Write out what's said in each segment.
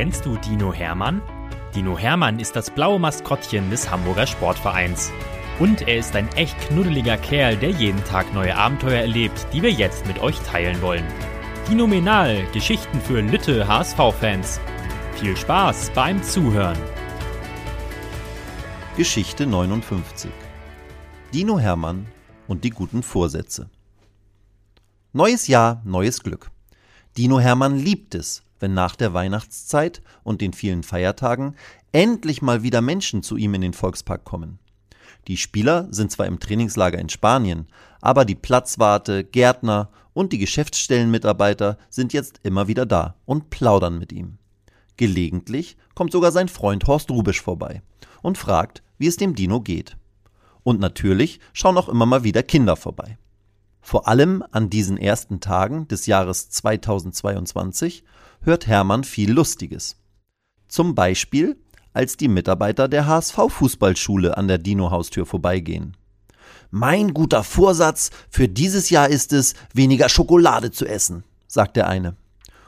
Kennst du Dino Hermann? Dino Hermann ist das blaue Maskottchen des Hamburger Sportvereins. Und er ist ein echt knuddeliger Kerl, der jeden Tag neue Abenteuer erlebt, die wir jetzt mit euch teilen wollen. Dinominal, Geschichten für Lütte HSV-Fans. Viel Spaß beim Zuhören. Geschichte 59 Dino Hermann und die guten Vorsätze. Neues Jahr, neues Glück. Dino Hermann liebt es, wenn nach der Weihnachtszeit und den vielen Feiertagen endlich mal wieder Menschen zu ihm in den Volkspark kommen. Die Spieler sind zwar im Trainingslager in Spanien, aber die Platzwarte, Gärtner und die Geschäftsstellenmitarbeiter sind jetzt immer wieder da und plaudern mit ihm. Gelegentlich kommt sogar sein Freund Horst Rubisch vorbei und fragt, wie es dem Dino geht. Und natürlich schauen auch immer mal wieder Kinder vorbei. Vor allem an diesen ersten Tagen des Jahres 2022 hört Hermann viel Lustiges. Zum Beispiel, als die Mitarbeiter der HSV-Fußballschule an der Dino-Haustür vorbeigehen. Mein guter Vorsatz für dieses Jahr ist es, weniger Schokolade zu essen, sagt der eine.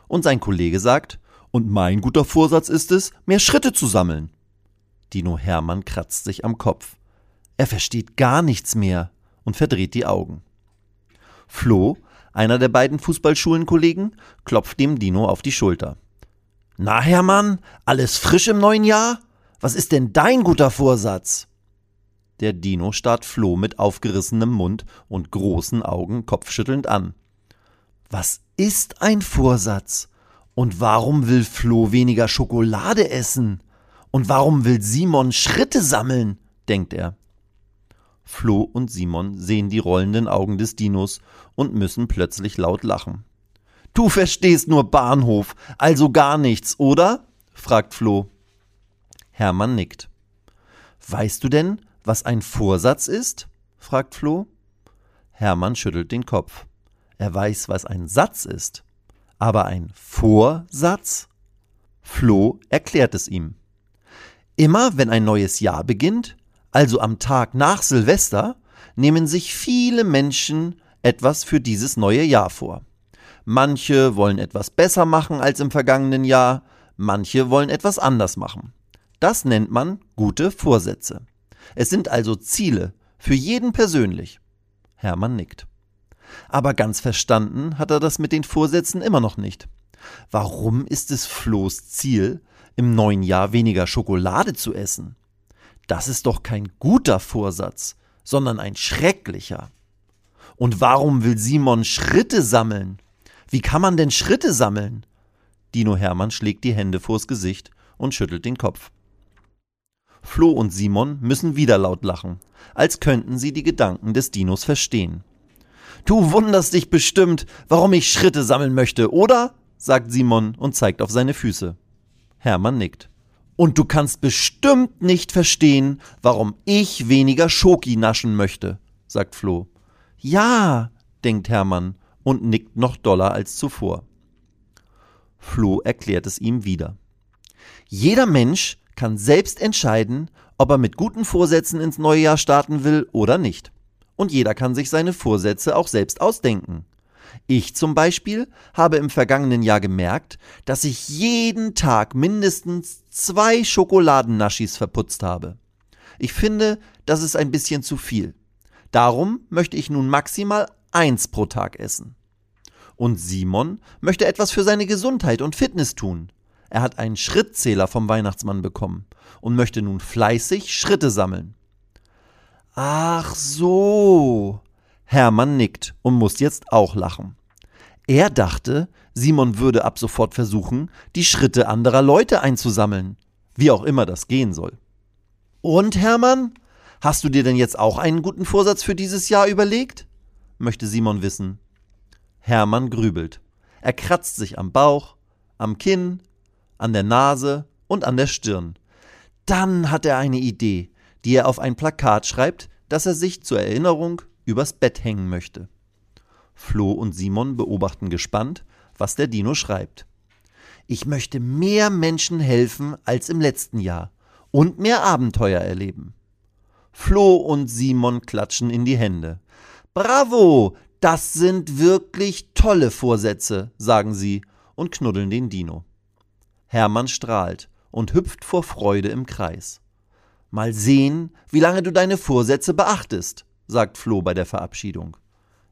Und sein Kollege sagt, und mein guter Vorsatz ist es, mehr Schritte zu sammeln. Dino Hermann kratzt sich am Kopf. Er versteht gar nichts mehr und verdreht die Augen. Flo, einer der beiden Fußballschulenkollegen, klopft dem Dino auf die Schulter. Na, Hermann, alles frisch im neuen Jahr? Was ist denn dein guter Vorsatz? Der Dino starrt Flo mit aufgerissenem Mund und großen Augen kopfschüttelnd an. Was ist ein Vorsatz? Und warum will Flo weniger Schokolade essen? Und warum will Simon Schritte sammeln? denkt er. Flo und Simon sehen die rollenden Augen des Dinos und müssen plötzlich laut lachen. Du verstehst nur Bahnhof, also gar nichts, oder? fragt Flo. Hermann nickt. Weißt du denn, was ein Vorsatz ist? fragt Flo. Hermann schüttelt den Kopf. Er weiß, was ein Satz ist. Aber ein Vorsatz? Flo erklärt es ihm. Immer wenn ein neues Jahr beginnt, also am Tag nach Silvester, nehmen sich viele Menschen etwas für dieses neue Jahr vor. Manche wollen etwas besser machen als im vergangenen Jahr, manche wollen etwas anders machen. Das nennt man gute Vorsätze. Es sind also Ziele, für jeden persönlich. Hermann nickt. Aber ganz verstanden hat er das mit den Vorsätzen immer noch nicht. Warum ist es Flohs Ziel, im neuen Jahr weniger Schokolade zu essen? Das ist doch kein guter Vorsatz, sondern ein schrecklicher. Und warum will Simon Schritte sammeln? Wie kann man denn Schritte sammeln? Dino Hermann schlägt die Hände vors Gesicht und schüttelt den Kopf. Flo und Simon müssen wieder laut lachen, als könnten sie die Gedanken des Dinos verstehen. Du wunderst dich bestimmt, warum ich Schritte sammeln möchte, oder? sagt Simon und zeigt auf seine Füße. Hermann nickt. Und du kannst bestimmt nicht verstehen, warum ich weniger Schoki naschen möchte, sagt Flo. Ja, denkt Hermann und nickt noch doller als zuvor. Flo erklärt es ihm wieder. Jeder Mensch kann selbst entscheiden, ob er mit guten Vorsätzen ins neue Jahr starten will oder nicht. Und jeder kann sich seine Vorsätze auch selbst ausdenken. Ich zum Beispiel habe im vergangenen Jahr gemerkt, dass ich jeden Tag mindestens zwei Schokoladennaschis verputzt habe. Ich finde, das ist ein bisschen zu viel. Darum möchte ich nun maximal eins pro Tag essen. Und Simon möchte etwas für seine Gesundheit und Fitness tun. Er hat einen Schrittzähler vom Weihnachtsmann bekommen und möchte nun fleißig Schritte sammeln. Ach so, Hermann nickt und muss jetzt auch lachen. Er dachte, Simon würde ab sofort versuchen, die Schritte anderer Leute einzusammeln, wie auch immer das gehen soll. Und Hermann, hast du dir denn jetzt auch einen guten Vorsatz für dieses Jahr überlegt? möchte Simon wissen. Hermann grübelt. Er kratzt sich am Bauch, am Kinn, an der Nase und an der Stirn. Dann hat er eine Idee, die er auf ein Plakat schreibt, das er sich zur Erinnerung übers Bett hängen möchte. Flo und Simon beobachten gespannt, was der Dino schreibt. Ich möchte mehr Menschen helfen als im letzten Jahr und mehr Abenteuer erleben. Flo und Simon klatschen in die Hände. Bravo, das sind wirklich tolle Vorsätze, sagen sie und knuddeln den Dino. Hermann strahlt und hüpft vor Freude im Kreis. Mal sehen, wie lange du deine Vorsätze beachtest, sagt Flo bei der Verabschiedung.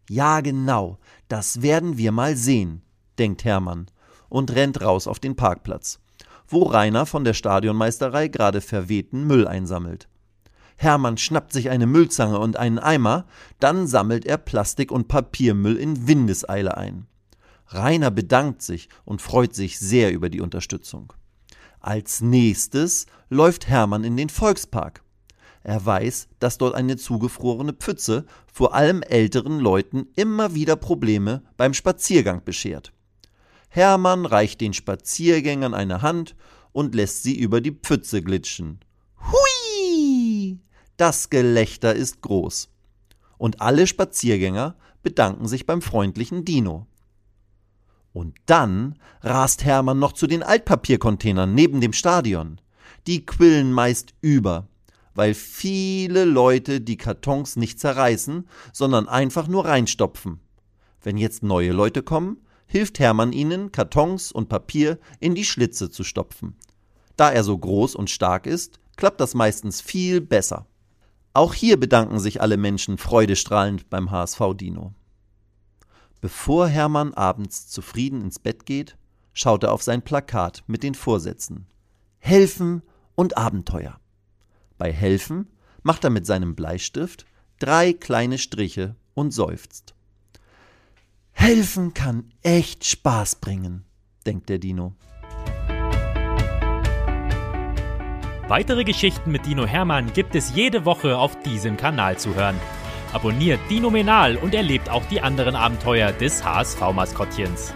Ja, genau, das werden wir mal sehen, denkt Hermann und rennt raus auf den Parkplatz, wo Rainer von der Stadionmeisterei gerade verwehten Müll einsammelt. Hermann schnappt sich eine Müllzange und einen Eimer, dann sammelt er Plastik- und Papiermüll in Windeseile ein. Rainer bedankt sich und freut sich sehr über die Unterstützung. Als nächstes läuft Hermann in den Volkspark. Er weiß, dass dort eine zugefrorene Pfütze vor allem älteren Leuten immer wieder Probleme beim Spaziergang beschert. Hermann reicht den Spaziergängern eine Hand und lässt sie über die Pfütze glitschen. Hui! Das Gelächter ist groß. Und alle Spaziergänger bedanken sich beim freundlichen Dino. Und dann rast Hermann noch zu den Altpapiercontainern neben dem Stadion. Die quillen meist über, weil viele Leute die Kartons nicht zerreißen, sondern einfach nur reinstopfen. Wenn jetzt neue Leute kommen, hilft Hermann ihnen, Kartons und Papier in die Schlitze zu stopfen. Da er so groß und stark ist, klappt das meistens viel besser. Auch hier bedanken sich alle Menschen freudestrahlend beim HSV Dino. Bevor Hermann abends zufrieden ins Bett geht, schaut er auf sein Plakat mit den Vorsätzen. Helfen und Abenteuer. Bei Helfen macht er mit seinem Bleistift drei kleine Striche und seufzt. Helfen kann echt Spaß bringen, denkt der Dino. Weitere Geschichten mit Dino Hermann gibt es jede Woche auf diesem Kanal zu hören. Abonniert Dino Menal und erlebt auch die anderen Abenteuer des HSV-Maskottchens.